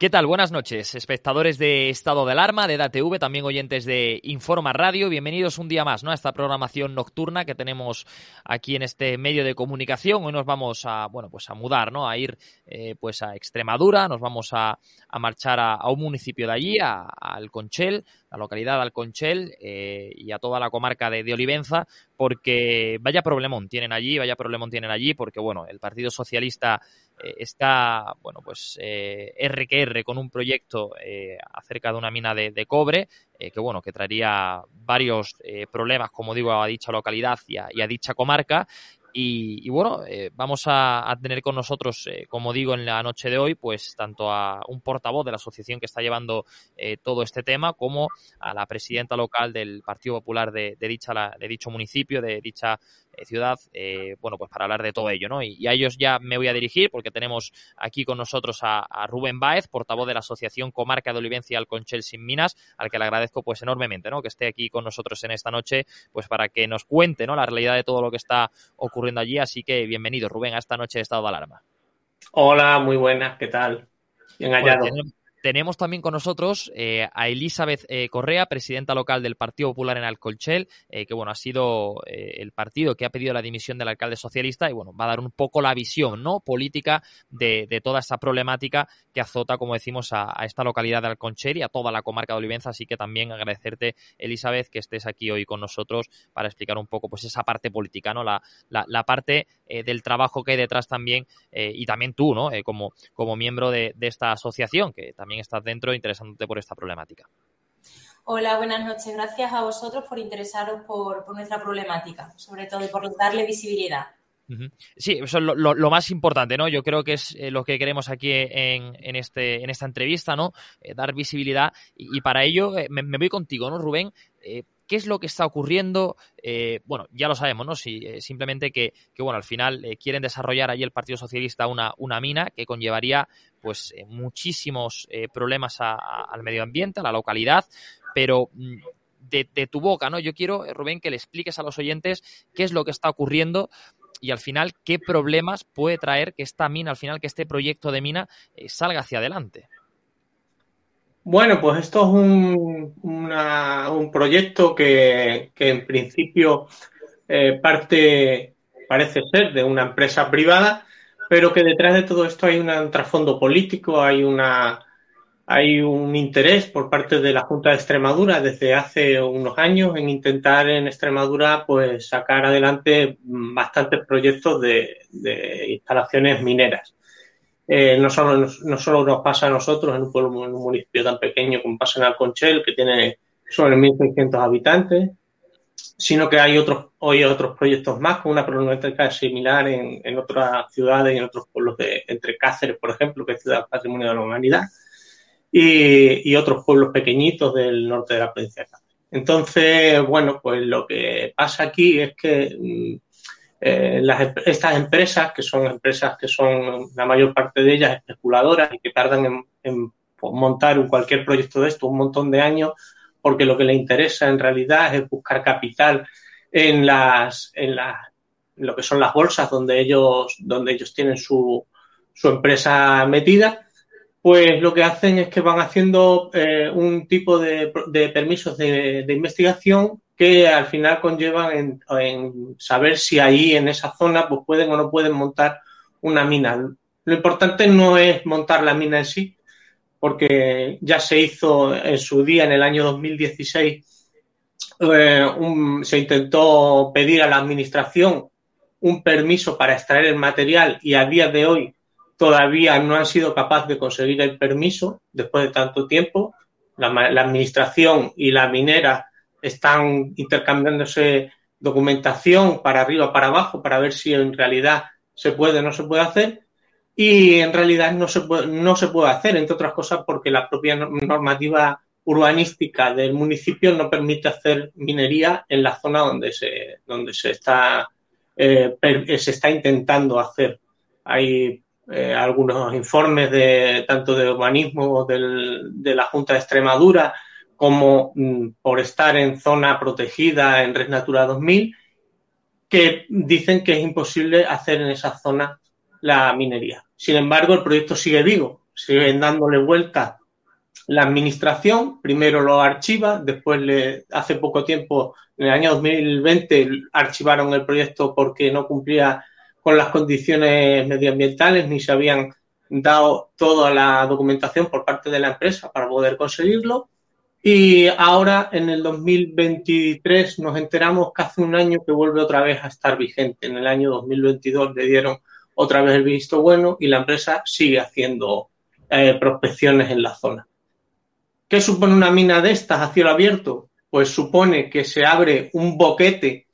¿Qué tal? Buenas noches, espectadores de Estado de Alarma, de DATV, también oyentes de Informa Radio. Bienvenidos un día más ¿no? a esta programación nocturna que tenemos aquí en este medio de comunicación. Hoy nos vamos a, bueno, pues a mudar, ¿no? a ir eh, pues a Extremadura, nos vamos a, a marchar a, un municipio de allí, a, a Alconchel, la localidad Alconchel eh, y a toda la comarca de, Olivenza, porque vaya problemón tienen allí, vaya problemón tienen allí, porque bueno, el Partido Socialista eh, está, bueno, pues eh, R que R con un proyecto eh, acerca de una mina de, cobre, que bueno, que traería varios problemas, como digo, a dicha localidad y a, y a dicha comarca. Y, y bueno, eh, vamos a, tener con nosotros, eh, como digo, en la noche de hoy, pues tanto a un portavoz de la asociación que está llevando eh, todo este tema, como a la presidenta local del Partido Popular de, de dicha, la- de dicho municipio, de dicha ciudad, eh, bueno, pues para hablar de todo ello, ¿no? Y, y a ellos ya me voy a dirigir porque tenemos aquí con nosotros a, a Rubén Báez, portavoz de la Asociación Comarca de Olivencia Alconchel Sin Minas, al que le agradezco pues enormemente, ¿no? Que esté aquí con nosotros en esta noche, pues para que nos cuente, ¿no? La realidad de todo lo que está ocurriendo allí. Así que bienvenido, Rubén, a esta noche de estado de alarma. Hola, muy buenas, ¿qué tal? Bien hallado. Tenemos también con nosotros eh, a Elizabeth eh, Correa, presidenta local del Partido Popular en Alcolchel, eh, que bueno, ha sido el partido que ha pedido la dimisión del alcalde socialista y bueno, va a dar un poco la visión ¿no? política de, toda esta problemática que azota, como decimos, a, esta localidad de Alconchel y a toda la comarca de Olivenza. Así que también agradecerte, Elizabeth, que estés aquí hoy con nosotros para explicar un poco pues esa parte política, ¿no? La, la, parte del trabajo que hay detrás también y también tú, ¿no? Como, como miembro de, de esta asociación, que también estás dentro interesándote por esta problemática. Hola, buenas noches. Gracias a vosotros por interesaros por, por nuestra problemática, sobre todo y por darle visibilidad. Sí, eso es lo, lo- lo más importante, ¿no? Yo creo que es eh, lo que queremos aquí en, en este, en esta entrevista, ¿no? Eh, dar visibilidad y, y para ello eh, me, me voy contigo, ¿no, Rubén? Eh, ¿Qué es lo que está ocurriendo? Bueno, ya lo sabemos, ¿no? Si, simplemente que, que, bueno, al final quieren desarrollar allí el Partido Socialista una, una mina que conllevaría, pues, eh, muchísimos eh, problemas a- al medio ambiente, a la localidad, pero mm, de, tu boca, ¿no? Yo quiero, eh, Rubén, que le expliques a los oyentes qué es lo que está ocurriendo y al final qué problemas puede traer que esta mina, al final que este proyecto de mina eh, salga hacia adelante. Bueno, pues esto es un, un proyecto que, en principio parte, parece ser, de una empresa privada, pero que detrás de todo esto hay un trasfondo político, hay una, hay un interés por parte de la Junta de Extremadura desde hace unos años en intentar en Extremadura pues sacar adelante bastantes proyectos de, instalaciones mineras. Eh, no, solo, no solo nos pasa a nosotros en un, pueblo, en un municipio tan pequeño como pasa en Alconchel, que tiene sobre 1.600 habitantes, sino que hay otros, hoy otros proyectos más con una problemática similar en, en otras ciudades y en otros pueblos de, entre Cáceres, por ejemplo, que es Ciudad Patrimonio de la Humanidad y, otros pueblos pequeñitos del norte de la provincia de Cáceres. Entonces, bueno, pues lo que pasa aquí es que mm, eh, estas empresas, que son empresas que son la mayor parte de ellas especuladoras y que tardan en, montar cualquier proyecto de esto un montón de años, porque lo que les interesa en realidad es buscar capital en las, en las lo que son las bolsas donde ellos, donde ellos tienen su, su empresa metida pues lo que hacen es que van haciendo eh, un tipo de, permisos de, investigación que al final conllevan en, saber si ahí en esa zona pues pueden o no pueden montar una mina. Lo importante no es montar la mina en sí, porque ya se hizo en su día, en el año 2016, eh, se intentó pedir a la administración un permiso para extraer el material y a día de hoy todavía no han sido capaces de conseguir el permiso después de tanto tiempo. La, administración y la minera están intercambiándose documentación para arriba, para abajo, para ver si en realidad se puede o no se puede hacer. Y en realidad no se puede, no se puede hacer, entre otras cosas, porque la propia normativa urbanística del municipio no permite hacer minería en la zona donde se, donde se está, eh, se está intentando hacer. Hay eh, algunos informes de tanto de urbanismo de la Junta de Extremadura como mm, por estar en zona protegida en Red Natura 2000 que dicen que es imposible hacer en esa zona la minería. Sin embargo, el proyecto sigue vivo, siguen dándole vuelta la administración, primero lo archiva, después le, hace poco tiempo, en el año 2020, archivaron el proyecto porque no cumplía con las condiciones medioambientales ni se habían dado toda la documentación por parte de la empresa para poder conseguirlo. Y ahora, en el 2023, nos enteramos que hace un año que vuelve otra vez a estar vigente. En el año 2022 le dieron otra vez el visto bueno y la empresa sigue haciendo eh, prospecciones en la zona. ¿Qué supone una mina de estas a cielo abierto? Pues supone que se abre un boquete,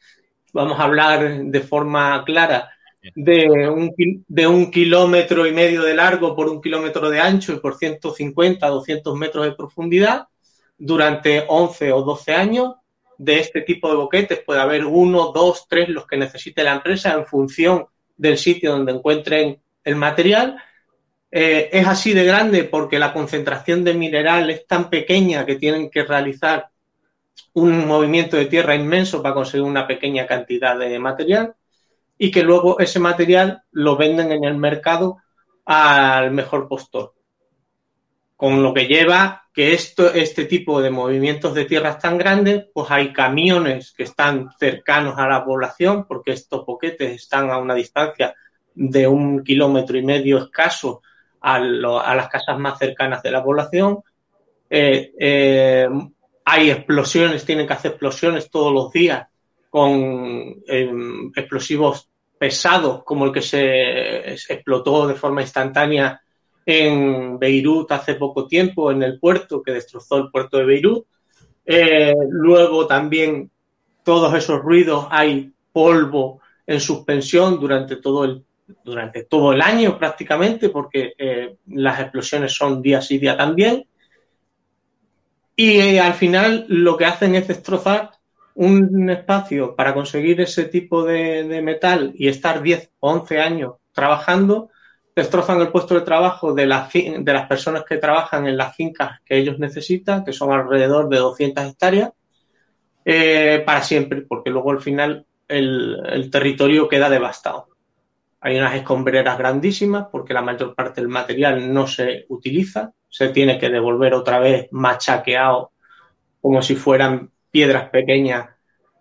vamos a hablar de forma clara, de un, de un kilómetro y medio de largo por un kilómetro de ancho y por 150, 200 metros de profundidad durante 11 o 12 años. De este tipo de boquetes puede haber uno, dos, tres, los que necesite la empresa en función del sitio donde encuentren el material. Eh, es así de grande porque la concentración de mineral es tan pequeña que tienen que realizar un movimiento de tierra inmenso para conseguir una pequeña cantidad de material y que luego ese material lo venden en el mercado al mejor postor. Con lo que lleva que esto, este tipo de movimientos de tierras tan grandes, pues hay camiones que están cercanos a la población, porque estos boquetes están a una distancia de un kilómetro y medio escaso a, las casas más cercanas de la población. Eh, eh, hay explosiones, tienen que hacer explosiones todos los días con em, explosivos pesados como el que se explotó de forma instantánea en Beirut hace poco tiempo, en el puerto, que destrozó el puerto de Beirut. Eh, luego también todos esos ruidos, hay polvo en suspensión durante todo el, durante todo el año prácticamente, porque eh, las explosiones son día sí día también. Y eh, al final lo que hacen es destrozar un espacio para conseguir ese tipo de, metal y estar 10 o 11 años trabajando, destrozan el puesto de trabajo de, de las personas que trabajan en las fincas que ellos necesitan, que son alrededor de 200 hectáreas, eh, para siempre, porque luego al final el, territorio queda devastado. Hay unas escombreras grandísimas porque la mayor parte del material no se utiliza, se tiene que devolver otra vez machaqueado como si fueran piedras pequeñas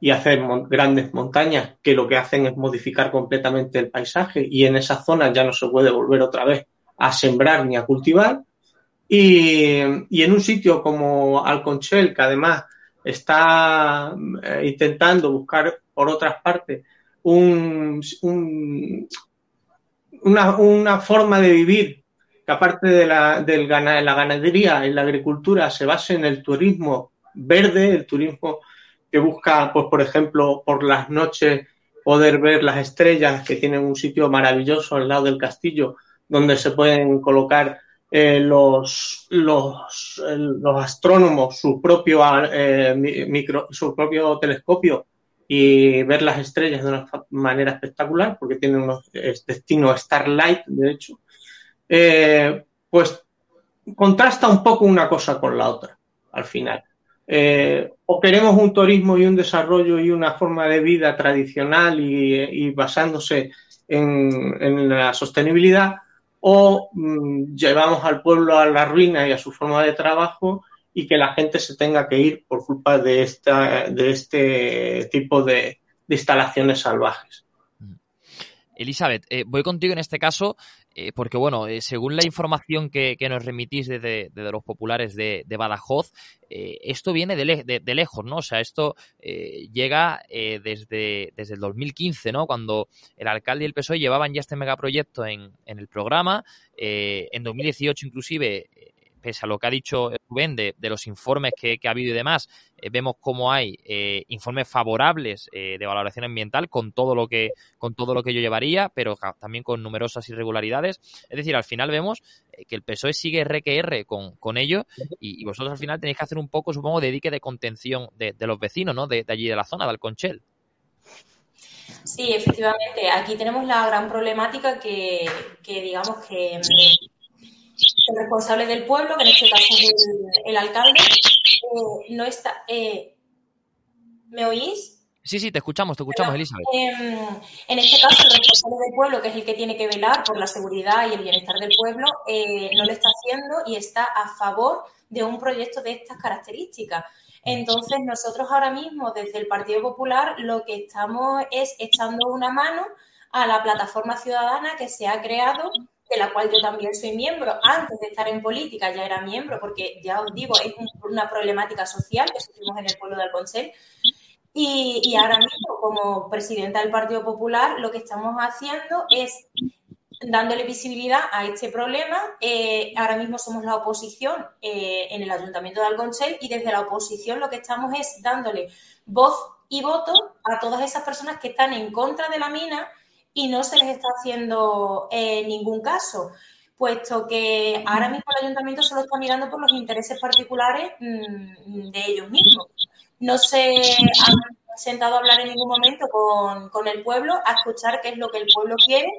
y hacer grandes montañas que lo que hacen es modificar completamente el paisaje y en esa zona ya no se puede volver otra vez a sembrar ni a cultivar. Y, en un sitio como Alconchel, que además está eh, intentando buscar por otras partes un, una, forma de vivir que aparte de la, del, la ganadería y la agricultura se base en el turismo verde, el turismo que busca, pues, por ejemplo, por las noches poder ver las estrellas, que tienen un sitio maravilloso al lado del castillo, donde se pueden colocar eh, los, los, los, astrónomos su propio, eh, micro, su propio telescopio y ver las estrellas de una manera espectacular, porque tienen un destino Starlight, de hecho, eh, pues contrasta un poco una cosa con la otra, al final. Eh, o queremos un turismo y un desarrollo y una forma de vida tradicional y, basándose en, la sostenibilidad, o mm, llevamos al pueblo a la ruina y a su forma de trabajo y que la gente se tenga que ir por culpa de, esta, de este tipo de instalaciones salvajes. Elizabeth, eh, voy contigo en este caso eh, porque, bueno, eh, según la información que, nos remitís desde, los populares de, Badajoz, esto viene de, lejos, ¿no? O sea, esto llega desde, desde el 2015, ¿no? Cuando el alcalde y el PSOE llevaban ya este megaproyecto en, en el programa. en 2018, inclusive, pese a lo que ha dicho Rubén de, los informes que, ha habido y demás, eh, vemos cómo hay eh, informes favorables eh, de valoración ambiental con todo lo que con todo lo que yo llevaría, pero también con numerosas irregularidades. Es decir, al final vemos que el PSOE sigue RQR con, con ello y, vosotros al final tenéis que hacer un poco, supongo, de dique de contención de, los vecinos, ¿no? De, allí de la zona, de Alconchel. Sí, efectivamente. Aquí tenemos la gran problemática que, que digamos que el responsable del pueblo, que en este caso es el, alcalde, eh, no está. Eh, ¿Me oís? Sí, sí, te escuchamos, te escuchamos, Elizabeth. Em, en este caso, el responsable del pueblo, que es el que tiene que velar por la seguridad y el bienestar del pueblo, eh, no lo está haciendo y está a favor de un proyecto de estas características. Entonces, nosotros ahora mismo, desde el Partido Popular, lo que estamos es echando una mano a la plataforma ciudadana que se ha creado de la cual yo también soy miembro. Antes de estar en política ya era miembro, porque ya os digo, es una problemática social que sufrimos en el pueblo de Alconcel. Y, ahora mismo, como presidenta del Partido Popular, lo que estamos haciendo es dándole visibilidad a este problema. Eh, ahora mismo somos la oposición eh, en el Ayuntamiento de Alconcel y desde la oposición lo que estamos es dándole voz y voto a todas esas personas que están en contra de la mina y no se les está haciendo eh, ningún caso, puesto que ahora mismo el ayuntamiento solo está mirando por los intereses particulares mm, de ellos mismos. No se han sentado a hablar en ningún momento con, el pueblo, a escuchar qué es lo que el pueblo quiere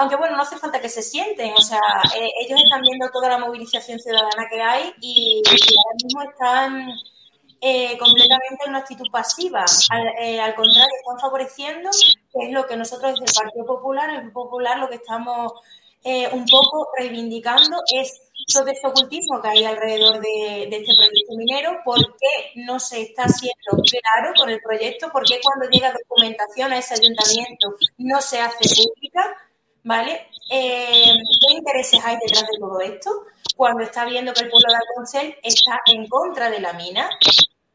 aunque bueno, no hace falta que se sienten, o sea, eh, ellos están viendo toda la movilización ciudadana que hay y, ahora mismo están eh, completamente en una actitud pasiva. Al, al, contrario, están favoreciendo es lo que nosotros desde el Partido Popular, el Popular, lo que estamos eh, un poco reivindicando es todo este ocultismo que hay alrededor de, este proyecto minero, por qué no se está haciendo claro con el proyecto, por qué cuando llega documentación a ese ayuntamiento no se hace pública, ¿vale? Eh, ¿Qué intereses hay detrás de todo esto? Cuando está viendo que el pueblo de Alconcel está en contra de la mina,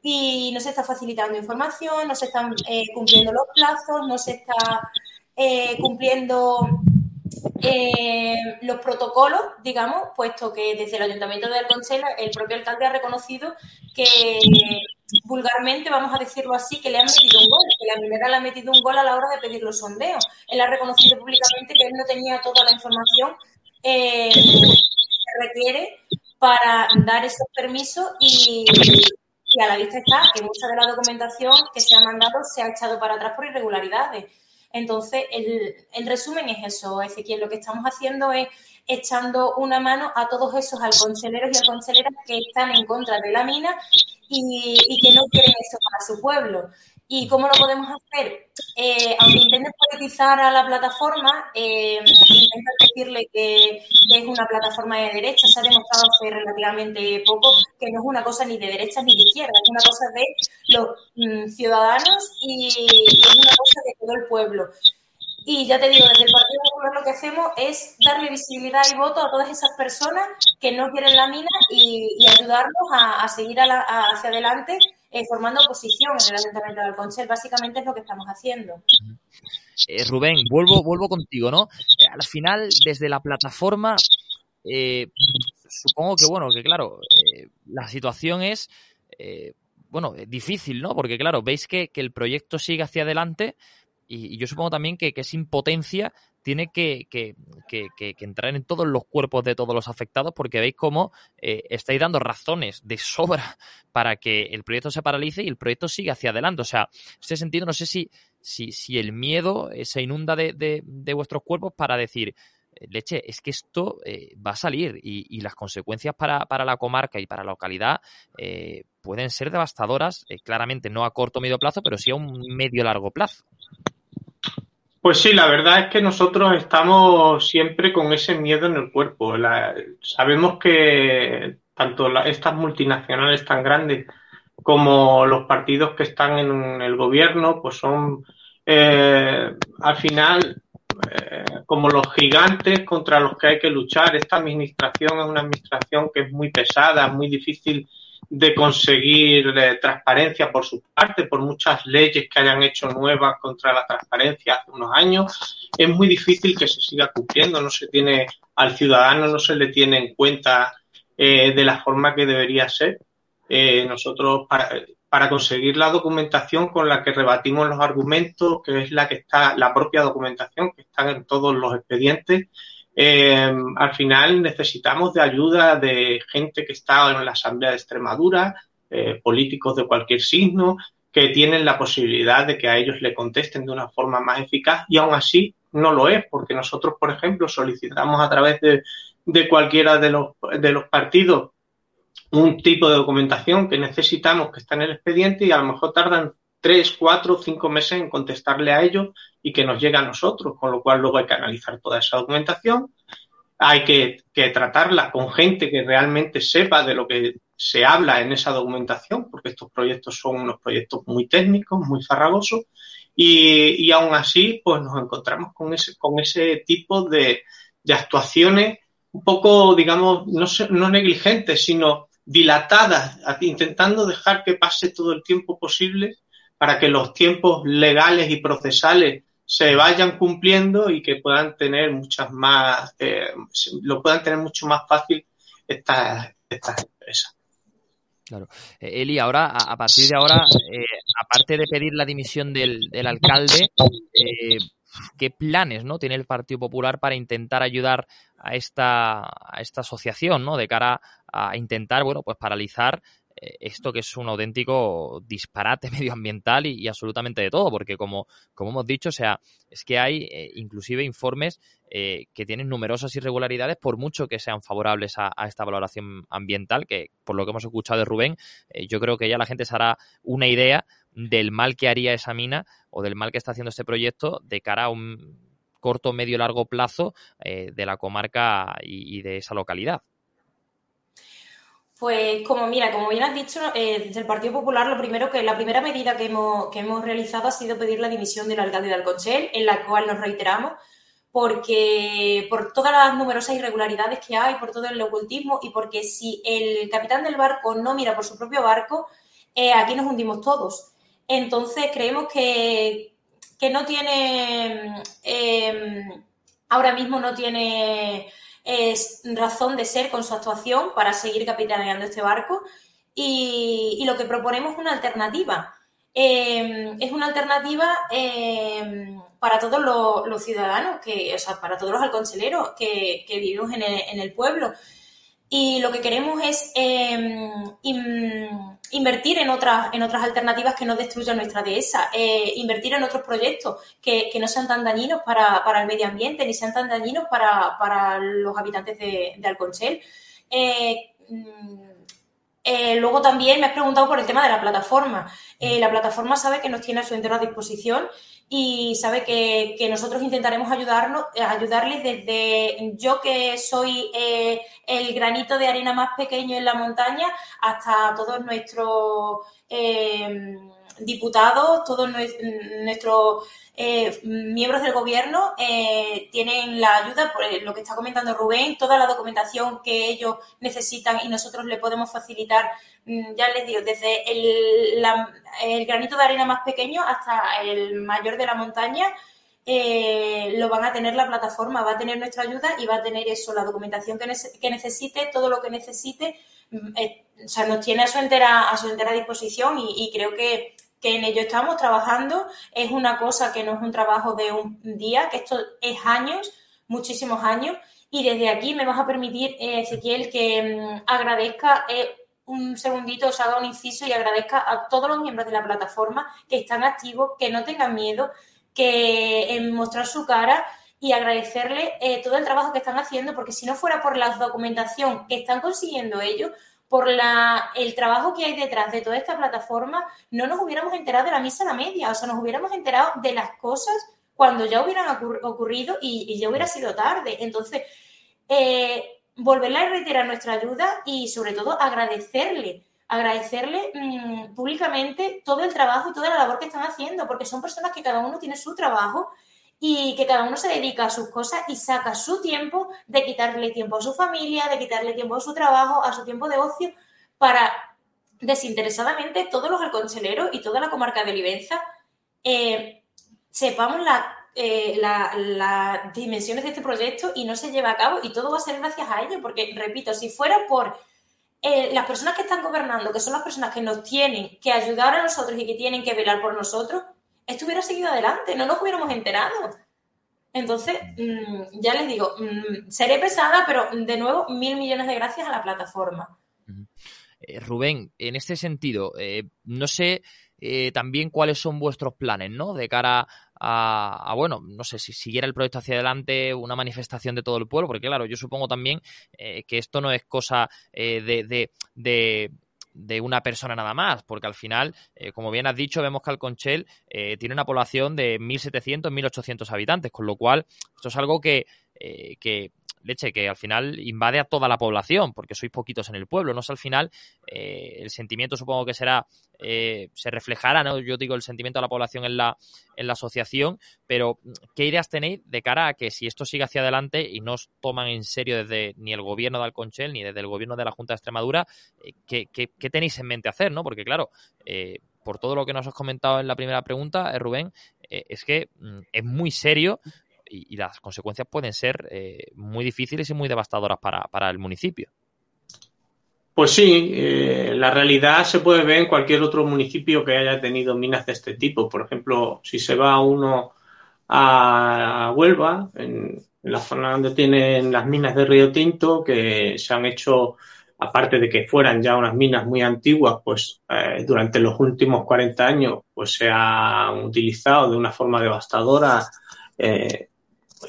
y no se está facilitando información, no se están eh, cumpliendo los plazos, no se está eh, cumpliendo eh, los protocolos, digamos, puesto que desde el Ayuntamiento de Alconcel el propio alcalde ha reconocido que vulgarmente, vamos a decirlo así, que le han metido un gol, que la minera le ha metido un gol a la hora de pedir los sondeos. Él ha reconocido públicamente que él no tenía toda la información que requiere para dar esos permisos y, a la vista está que mucha de la documentación que se ha mandado se ha echado para atrás por irregularidades. Entonces, el, resumen es eso, Ezequiel. Lo que estamos haciendo es echando una mano a todos esos alconcheleros y alconcheleras que están en contra de la mina y, y que no quieren eso para su pueblo. ¿Y cómo lo podemos hacer? Eh, aunque intenten politizar a la plataforma, eh, intentan decirle que, es una plataforma de derecha. Se ha demostrado hace relativamente poco que no es una cosa ni de derecha ni de izquierda, es una cosa de los mm, ciudadanos y, es una cosa de todo el pueblo. Y ya te digo, desde el Partido Popular lo que hacemos es darle visibilidad y voto a todas esas personas que no quieren la mina y, ayudarlos a, seguir hacia adelante eh, formando oposición en el Ayuntamiento de Alconchel. Básicamente es lo que estamos haciendo. Eh, Rubén, vuelvo, vuelvo contigo, ¿no? Eh, al final, desde la plataforma, supongo que, bueno, que claro, la situación es, bueno, difícil, ¿no? Porque, claro, veis que, el proyecto sigue hacia adelante y, yo supongo también que, que es impotencia tiene que, que, que, entrar en todos los cuerpos de todos los afectados porque veis cómo eh, estáis dando razones de sobra para que el proyecto se paralice y el proyecto siga hacia adelante. O sea, en este sentido, no sé si, si, si el miedo eh, se inunda de, de, vuestros cuerpos para decir, eh, leche, es que esto va a salir y, las consecuencias para, para, la comarca y para la localidad pueden ser devastadoras, claramente no a corto o medio plazo, pero sí a un medio largo plazo. Pues sí, la verdad es que nosotros estamos siempre con ese miedo en el cuerpo. sabemos que tanto estas multinacionales tan grandes como los partidos que están en el gobierno, pues son eh, al final eh, como los gigantes contra los que hay que luchar. Esta administración es una administración que es muy pesada, muy difícil de conseguir eh, transparencia por su parte, por muchas leyes que hayan hecho nuevas contra la transparencia hace unos años, es muy difícil que se siga cumpliendo, no se tiene al ciudadano, no se le tiene en cuenta eh, de la forma que debería ser. Eh, nosotros, para, para conseguir la documentación con la que rebatimos los argumentos, que es la que está, la propia documentación que está en todos los expedientes, eh, al final necesitamos de ayuda de gente que está en la Asamblea de Extremadura, eh, políticos de cualquier signo, que tienen la posibilidad de que a ellos le contesten de una forma más eficaz y aún así no lo es, porque nosotros, por ejemplo, solicitamos a través de, de cualquiera de los, de los partidos un tipo de documentación que necesitamos que está en el expediente y a lo mejor tardan tres, cuatro, cinco meses en contestarle a ellos y que nos llegue a nosotros, con lo cual luego hay que analizar toda esa documentación, hay que, tratarla con gente que realmente sepa de lo que se habla en esa documentación, porque estos proyectos son unos proyectos muy técnicos, muy farragosos, y, aún así, pues nos encontramos con ese, con ese tipo de, actuaciones un poco, digamos, no, no negligentes, sino dilatadas, intentando dejar que pase todo el tiempo posible para que los tiempos legales y procesales se vayan cumpliendo y que puedan tener muchas más, eh, lo puedan tener mucho más fácil estas, estas empresas. Claro. Eh, Eli, ahora, a, partir de ahora, eh, aparte de pedir la dimisión del, alcalde, ¿qué planes ¿no? tiene el Partido Popular para intentar ayudar a esta, a esta asociación, ¿no? De cara a intentar, bueno, pues paralizar eh, esto que es un auténtico disparate medioambiental y, absolutamente de todo, porque como, como hemos dicho, o sea, es que hay eh, inclusive informes eh, que tienen numerosas irregularidades por mucho que sean favorables a, esta valoración ambiental, que por lo que hemos escuchado de Rubén, yo creo que ya la gente se hará una idea del mal que haría esa mina o del mal que está haciendo este proyecto de cara a un corto, medio, largo plazo de la comarca y de esa localidad. Pues como mira, como bien has dicho, eh, desde el Partido Popular lo primero que la primera medida que hemos, que hemos realizado ha sido pedir la dimisión del alcalde de Alconchel, en la cual nos reiteramos, porque por todas las numerosas irregularidades que hay, por todo el ocultismo y porque si el capitán del barco no mira por su propio barco, eh, aquí nos hundimos todos. Entonces creemos que, que no tiene, eh, ahora mismo no tiene es razón de ser con su actuación para seguir capitaneando este barco y, lo que proponemos es una alternativa. Em, es una alternativa em, para todos los, ciudadanos, que, o sea, para todos los alconcheleros que, vivimos en el, pueblo. y lo que queremos es em, invertir en otras, en otras alternativas que no destruyan nuestra dehesa, eh, invertir en otros proyectos que, no sean tan dañinos para, el medio ambiente ni sean tan dañinos para, los habitantes de, Alconchel. Eh, mm, eh, luego también me has preguntado por el tema de la plataforma. la plataforma sabe que nos tiene a su entera disposición y sabe que, nosotros intentaremos ayudarnos, eh, ayudarles desde yo que soy eh, el granito de arena más pequeño en la montaña hasta todos nuestros eh, diputados, todos nuestros eh, miembros del gobierno eh, tienen la ayuda, por lo que está comentando Rubén, toda la documentación que ellos necesitan y nosotros le podemos facilitar, ya les digo, desde el, el granito de arena más pequeño hasta el mayor de la montaña. Eh, lo van a tener la plataforma, va a tener nuestra ayuda y va a tener eso, la documentación que, que necesite, todo lo que necesite, mm, o sea, nos tiene a su entera, a su entera disposición y creo que, que en ello estamos trabajando. Es una cosa que no es un trabajo de un día, que esto es años, muchísimos años. Y desde aquí me vas a permitir, eh, Ezequiel, que mm, agradezca eh, un segundito, os haga un inciso y agradezca a todos los miembros de la plataforma que están activos, que no tengan miedo, que en mostrar su cara y agradecerle eh, todo el trabajo que están haciendo, porque si no fuera por la documentación que están consiguiendo ellos, por el trabajo que hay detrás de toda esta plataforma, no nos hubiéramos enterado de la misa a la media, o sea, nos hubiéramos enterado de las cosas cuando ya hubieran ocurrido y, ya hubiera sido tarde. Entonces, eh, volverle a reiterar nuestra ayuda y sobre todo agradecerle, agradecerle mm, públicamente todo el trabajo y toda la labor que están haciendo, porque son personas que cada uno tiene su trabajo y que cada uno se dedica a sus cosas y saca su tiempo de quitarle tiempo a su familia, de quitarle tiempo a su trabajo, a su tiempo de ocio, para desinteresadamente todos los alconcheleros y toda la comarca de Livenza eh, sepamos eh, las dimensiones de este proyecto y no se lleva a cabo y todo va a ser gracias a ello, porque, repito, si fuera por eh, las personas que están gobernando, que son las personas que nos tienen que ayudar a nosotros y que tienen que velar por nosotros, esto hubiera seguido adelante, no nos hubiéramos enterado. Entonces, mm, ya les digo, mm, seré pesada, pero de nuevo, mil millones de gracias a la plataforma. Eh, Rubén, en este sentido, no sé eh, también cuáles son vuestros planes, ¿no? De cara a, bueno, no sé si siguiera el proyecto hacia adelante, una manifestación de todo el pueblo, porque claro, yo supongo también que esto no es cosa de, de una persona nada más, porque al final, eh, como bien has dicho, vemos que Alconchel eh, tiene una población de 1.700, 1.800 habitantes, con lo cual esto es algo que, eh, que leche, que al final invade a toda la población, porque sois poquitos en el pueblo, no sé, al final eh, el sentimiento supongo que será, eh, se reflejará, ¿no? Yo digo el sentimiento de la población en la, en la asociación, pero ¿qué ideas tenéis de cara a que si esto sigue hacia adelante y no os toman en serio desde ni el gobierno de Alconchel ni desde el gobierno de la Junta de Extremadura, eh, ¿qué, qué, tenéis en mente hacer, no? Porque claro, por todo lo que nos has comentado en la primera pregunta, Rubén, es que mm, es muy serio y, las consecuencias pueden ser eh, muy difíciles y muy devastadoras para, el municipio. Pues sí, eh, la realidad se puede ver en cualquier otro municipio que haya tenido minas de este tipo. Por ejemplo, si se va uno a Huelva, en, la zona donde tienen las minas de Río Tinto, que se han hecho, aparte de que fueran ya unas minas muy antiguas, pues eh, durante los últimos 40 años, pues se han utilizado de una forma devastadora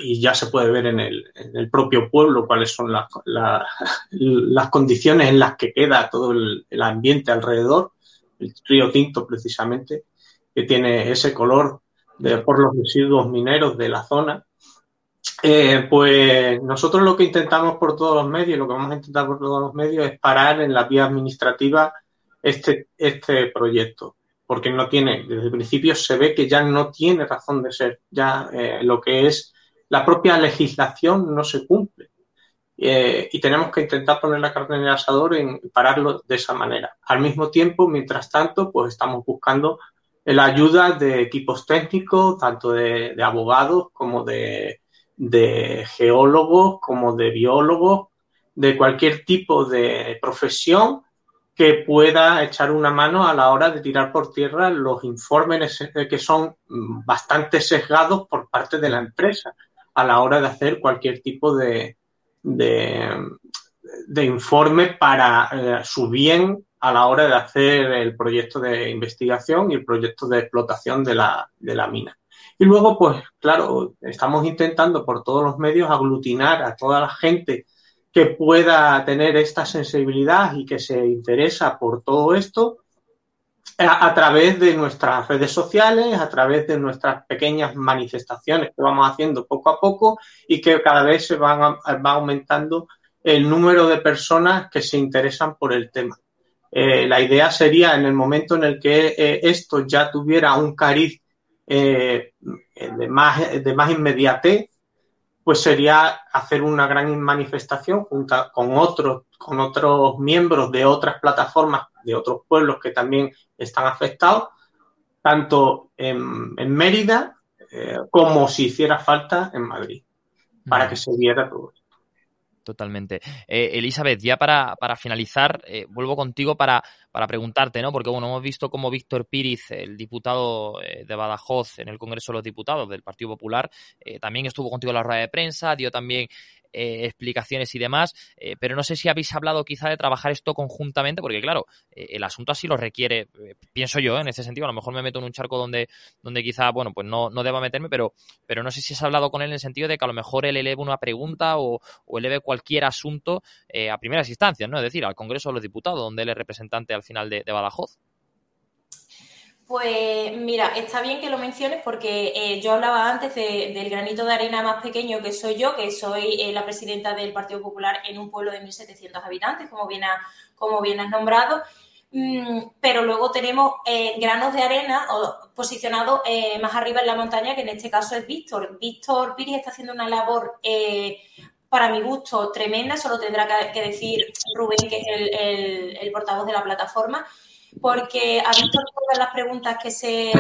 y ya se puede ver en el, en el propio pueblo cuáles son las, las condiciones en las que queda todo el, ambiente alrededor, el río Tinto precisamente, que tiene ese color de, por los residuos mineros de la zona. Eh, pues nosotros lo que intentamos por todos los medios, lo que vamos a intentar por todos los medios es parar en la vía administrativa este, este proyecto, porque no tiene, desde el principio se ve que ya no tiene razón de ser, ya eh, lo que es la propia legislación no se cumple. Eh, y tenemos que intentar poner la carne en el asador en pararlo de esa manera. Al mismo tiempo, mientras tanto, pues estamos buscando la ayuda de equipos técnicos, tanto de, abogados como de, geólogos, como de biólogos, de cualquier tipo de profesión que pueda echar una mano a la hora de tirar por tierra los informes que son bastante sesgados por parte de la empresa a la hora de hacer cualquier tipo de, de informe para eh, su bien a la hora de hacer el proyecto de investigación y el proyecto de explotación de la, de la mina. Y luego, pues claro, estamos intentando por todos los medios aglutinar a toda la gente que pueda tener esta sensibilidad y que se interesa por todo esto a, través de nuestras redes sociales, a través de nuestras pequeñas manifestaciones que vamos haciendo poco a poco y que cada vez se van, va aumentando el número de personas que se interesan por el tema. Eh, la idea sería en el momento en el que eh, esto ya tuviera un cariz eh, de, más, de más inmediatez, pues sería hacer una gran manifestación junto con otros, con otros miembros de otras plataformas, de otros pueblos que también están afectados, tanto en, Mérida como si hiciera falta en Madrid, para que se viera todo esto. Totalmente. Eh, Elizabeth, ya para, para finalizar, eh, vuelvo contigo para, para preguntarte, ¿no? Porque, bueno, hemos visto cómo Víctor Píriz, el diputado eh, de Badajoz en el Congreso de los Diputados del Partido Popular, también estuvo contigo en la rueda de prensa, dio también eh, explicaciones y demás, eh, pero no sé si habéis hablado quizá de trabajar esto conjuntamente, porque claro, eh, el asunto así lo requiere, pienso yo, en ese sentido, a lo mejor me meto en un charco donde, donde quizá, bueno, pues no, no deba meterme, pero, pero no sé si has hablado con él en el sentido de que a lo mejor él eleve una pregunta o, o eleve cualquier asunto a primeras instancias, ¿no? Es decir, al Congreso de los Diputados, donde él es representante al final de Badajoz. Pues mira, está bien que lo menciones porque eh, yo hablaba antes del granito de arena más pequeño que soy yo, que soy eh, la presidenta del Partido Popular en un pueblo de 1.700 habitantes, como bien, como bien has nombrado. Mm, pero luego tenemos eh, granos de arena posicionados más arriba en la montaña, que en este caso es Víctor. Víctor Piris está haciendo una labor para mi gusto tremenda, solo tendrá que, decir Rubén, que es el portavoz de la plataforma porque ha visto todas las preguntas que se,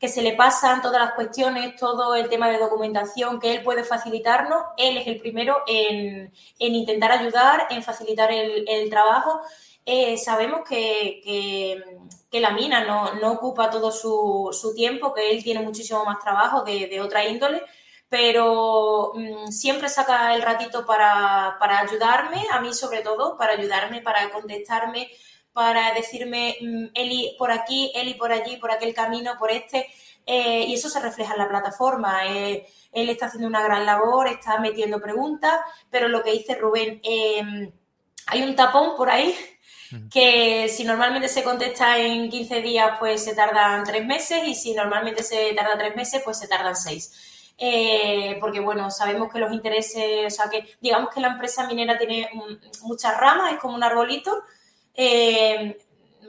que se, le, pasan, todas las cuestiones, todo el tema de documentación que él puede facilitarnos. Él es el primero en, intentar ayudar, en facilitar el, trabajo. Eh, sabemos que, la mina no, ocupa todo su, tiempo, que él tiene muchísimo más trabajo de, otra índole, pero mm, siempre saca el ratito para, para ayudarme, a mí sobre todo, para ayudarme, para contestarme, para decirme, mm, Eli por aquí, Eli por allí, por aquel camino, por este. Eh, y eso se refleja en la plataforma. Eh, él está haciendo una gran labor, está metiendo preguntas, pero lo que dice Rubén, em, hay un tapón por ahí que si normalmente se contesta en 15 días, pues se tardan tres meses y si normalmente se tarda tres meses, pues se tardan seis. Eh, porque bueno, sabemos que los intereses, o sea que digamos que la empresa minera tiene muchas ramas, es como un arbolito eh,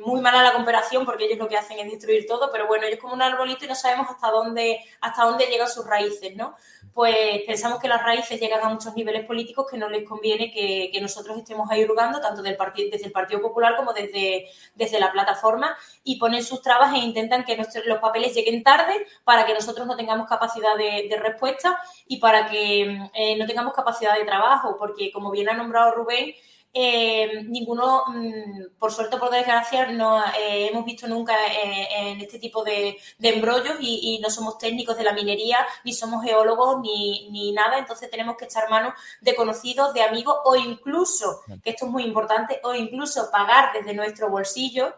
muy mala la comparación porque ellos lo que hacen es destruir todo, pero bueno, ellos como un arbolito y no sabemos hasta dónde, hasta dónde llegan sus raíces, ¿no? Pues pensamos que las raíces llegan a muchos niveles políticos que no les conviene que, nosotros estemos ahí hurgando, tanto del desde el Partido Popular como desde, desde la plataforma, y ponen sus trabas e intentan que los papeles lleguen tarde para que nosotros no tengamos capacidad de, respuesta y para que eh, no tengamos capacidad de trabajo, porque como bien ha nombrado Rubén, eh, ninguno, mm, por suerte o por desgracia, no eh, hemos visto nunca eh, en este tipo de, embrollos y, no somos técnicos de la minería, ni somos geólogos, ni, nada. Entonces tenemos que echar mano de conocidos, de amigos o incluso, que esto es muy importante, o incluso pagar desde nuestro bolsillo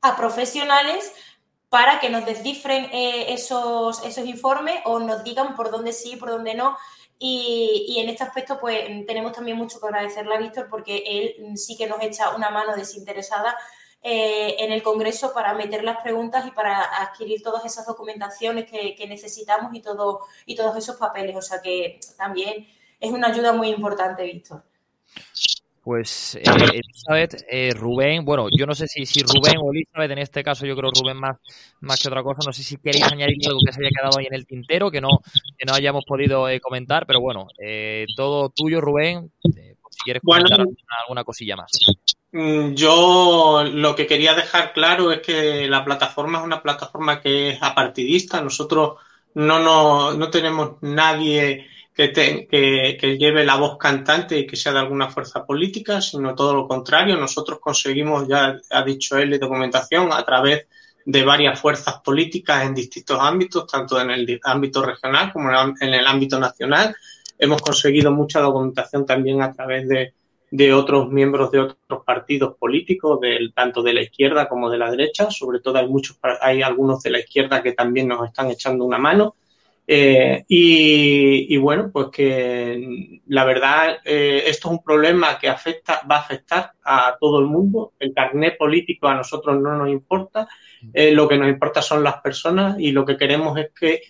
a profesionales para que nos descifren esos, esos informes o nos digan por dónde sí, por dónde no. Y, en este aspecto, pues tenemos también mucho que agradecerle a Víctor porque él sí que nos echa una mano desinteresada eh, en el Congreso para meter las preguntas y para adquirir todas esas documentaciones que, necesitamos y, todo, y todos esos papeles. O sea que también es una ayuda muy importante, Víctor. Pues eh, Elizabeth, eh, Rubén, bueno, yo no sé si, si Rubén o Elizabeth, en este caso yo creo Rubén más, más que otra cosa, no sé si queréis añadir algo que se haya quedado ahí en el tintero, que no, que no hayamos podido eh, comentar, pero bueno, todo tuyo, Rubén, si quieres comentar alguna, cosilla más. Mm, yo lo que quería dejar claro es que la plataforma es una plataforma que es apartidista, nosotros no, no, no tenemos nadie que, lleve la voz cantante y que sea de alguna fuerza política, sino todo lo contrario. Nosotros conseguimos, ya ha dicho él, documentación a través de varias fuerzas políticas en distintos ámbitos, tanto en el ámbito regional como en el ámbito nacional, hemos conseguido mucha documentación también a través de, de otros miembros de otros partidos políticos, tanto de la izquierda como de la derecha. Sobre todo hay muchos, hay algunos de la izquierda que también nos están echando una mano. Eh, y, bueno, pues que la verdad, eh, esto es un problema que afecta, va a afectar a todo el mundo. El carnet político a nosotros no nos importa. Eh, lo que nos importa son las personas y lo que queremos es que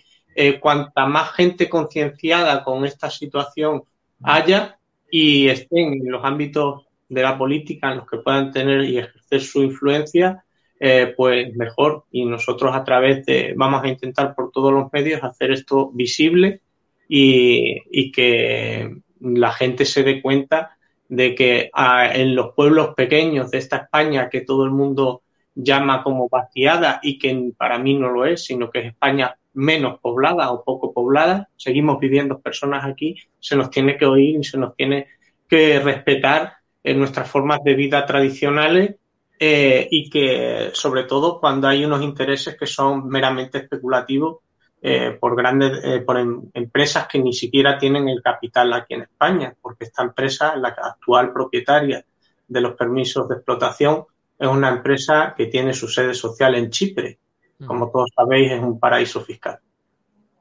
cuanta más gente concienciada con esta situación haya y estén en los ámbitos de la política en los que puedan tener y ejercer su influencia, eh, pues mejor. Y nosotros a través de, vamos a intentar por todos los medios hacer esto visible y, que la gente se dé cuenta de que ah, en los pueblos pequeños de esta España que todo el mundo llama como vaciada y que para mí no lo es, sino que es España menos poblada o poco poblada, seguimos viviendo personas aquí, se nos tiene que oír y se nos tiene que respetar en nuestras formas de vida tradicionales eh, y que, sobre todo, cuando hay unos intereses que son meramente especulativos eh, por grandes, eh, por em, empresas que ni siquiera tienen el capital aquí en España, porque esta empresa, la actual propietaria de los permisos de explotación, es una empresa que tiene su sede social en Chipre. Como todos sabéis, es un paraíso fiscal.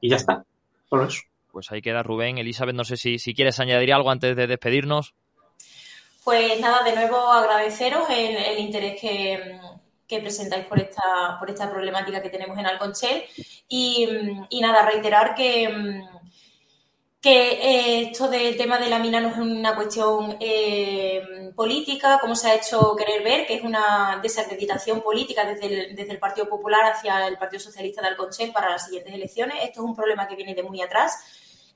Y ya está, solo eso. Pues ahí queda Rubén. Elizabeth, no sé si, si quieres añadir algo antes de despedirnos. Pues nada, de nuevo agradeceros el, interés que, presentáis por esta, por esta problemática que tenemos en Alconchel y, nada, reiterar que, que eh, esto del tema de la mina no es una cuestión eh, política, como se ha hecho querer ver, que es una desacreditación política desde desde el Partido Popular hacia el Partido Socialista de Alconchel para las siguientes elecciones. Esto es un problema que viene de muy atrás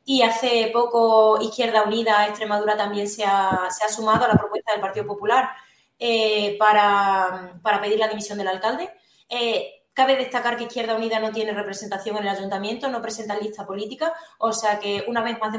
y hace poco Izquierda Unida Extremadura también se ha, se ha sumado a la propuesta del Partido Popular eh, para, pedir la dimisión del alcalde. Eh, cabe destacar que Izquierda Unida no tiene representación en el ayuntamiento, no presenta lista política, o sea que una vez más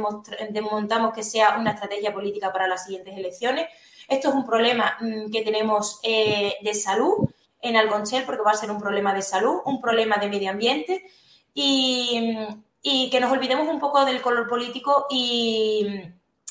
desmontamos que sea una estrategia política para las siguientes elecciones. Esto es un problema mm, que tenemos eh, de salud en Alconchel, porque va a ser un problema de salud, un problema de medio ambiente y, y que nos olvidemos un poco del color político y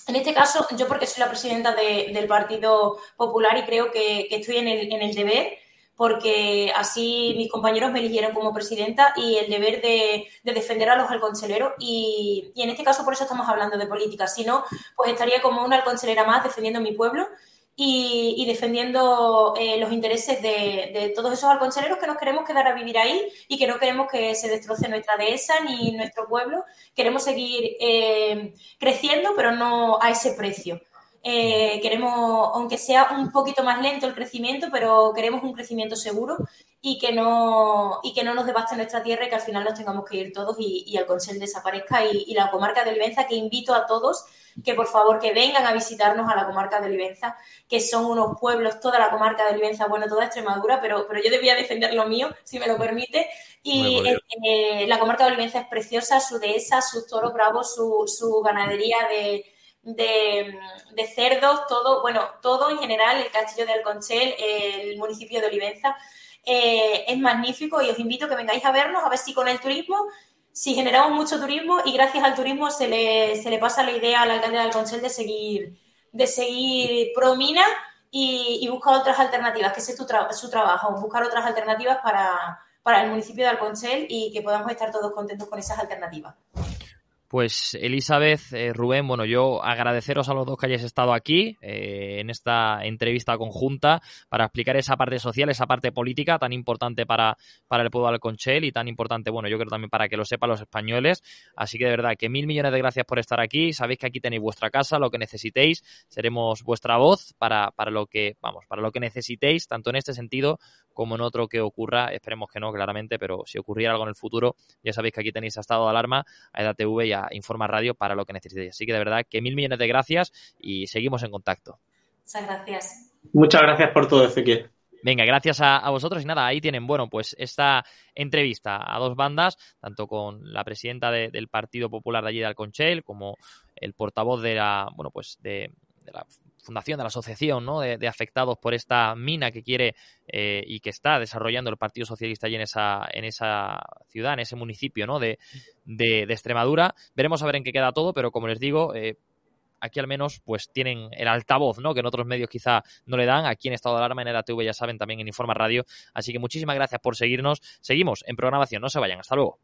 en este caso yo porque soy la presidenta del Partido Popular y creo que, estoy en el, en el, deber porque así mis compañeros me eligieron como presidenta y el deber de, defender a los alconceleros y, en este caso por eso estamos hablando de política, si no pues estaría como una alconcelera más defendiendo mi pueblo y, defendiendo eh, los intereses de, todos esos alconcheleros que nos queremos quedar a vivir ahí y que no queremos que se destroce nuestra dehesa ni nuestro pueblo. Queremos seguir eh, creciendo, pero no a ese precio. Eh, queremos, aunque sea un poquito más lento el crecimiento, pero queremos un crecimiento seguro y que no, y que no nos devaste nuestra tierra y que al final nos tengamos que ir todos y, y el Consell desaparezca y, y, la comarca de Olivenza, que invito a todos que por favor que vengan a visitarnos a la comarca de Olivenza, que son unos pueblos, toda la comarca de Olivenza, bueno, toda Extremadura, pero, pero yo debía defender lo mío, si me lo permite. Y eh, la comarca de Olivenza es preciosa, su dehesa, sus toros bravos, su, su ganadería de, de, cerdos, todo, bueno, todo en general, el castillo de Alconchel, el municipio de Olivenza, eh, es magnífico y os invito a que vengáis a vernos, a ver si con el turismo si generamos mucho turismo y gracias al turismo se le, se le pasa la idea al alcalde de Alconchel de seguir, de seguir Promina y, buscar otras alternativas, que ese es su trabajo, buscar otras alternativas para, para el municipio de Alconchel y que podamos estar todos contentos con esas alternativas. Pues Elizabeth, eh, Rubén, bueno, yo agradeceros a los dos que hayáis estado aquí eh, en esta entrevista conjunta para explicar esa parte social, esa parte política tan importante para, para el pueblo de Alconchel y tan importante, bueno, yo creo también para que lo sepan los españoles. Así que de verdad que mil millones de gracias por estar aquí. Sabéis que aquí tenéis vuestra casa, lo que necesitéis, seremos vuestra voz para, para lo que, vamos, para lo que necesitéis, tanto en este sentido como en otro que ocurra. Esperemos que no, claramente, pero si ocurriera algo en el futuro, ya sabéis que aquí tenéis a estado de alarma, a EDATV y a Informa Radio para lo que necesitéis. Así que de verdad que mil millones de gracias y seguimos en contacto. Muchas gracias. Muchas gracias por todo, Ezequiel. Venga, gracias a, vosotros y nada, ahí tienen, bueno, pues esta entrevista a dos bandas, tanto con la presidenta del Partido Popular de allí de Alconchel como el portavoz de la, bueno, pues de, de la fundación, de la asociación ¿no? de, afectados por esta mina que quiere eh, y que está desarrollando el Partido Socialista allí en esa, en esa ciudad, en ese municipio ¿no? de, de, Extremadura. Veremos a ver en qué queda todo, pero como les digo, eh, aquí al menos pues tienen el altavoz, ¿no? Que en otros medios quizá no le dan. Aquí en Estado de Alarma, en EDATV, ya saben, también en Informa Radio. Así que muchísimas gracias por seguirnos. Seguimos en programación. No se vayan. Hasta luego.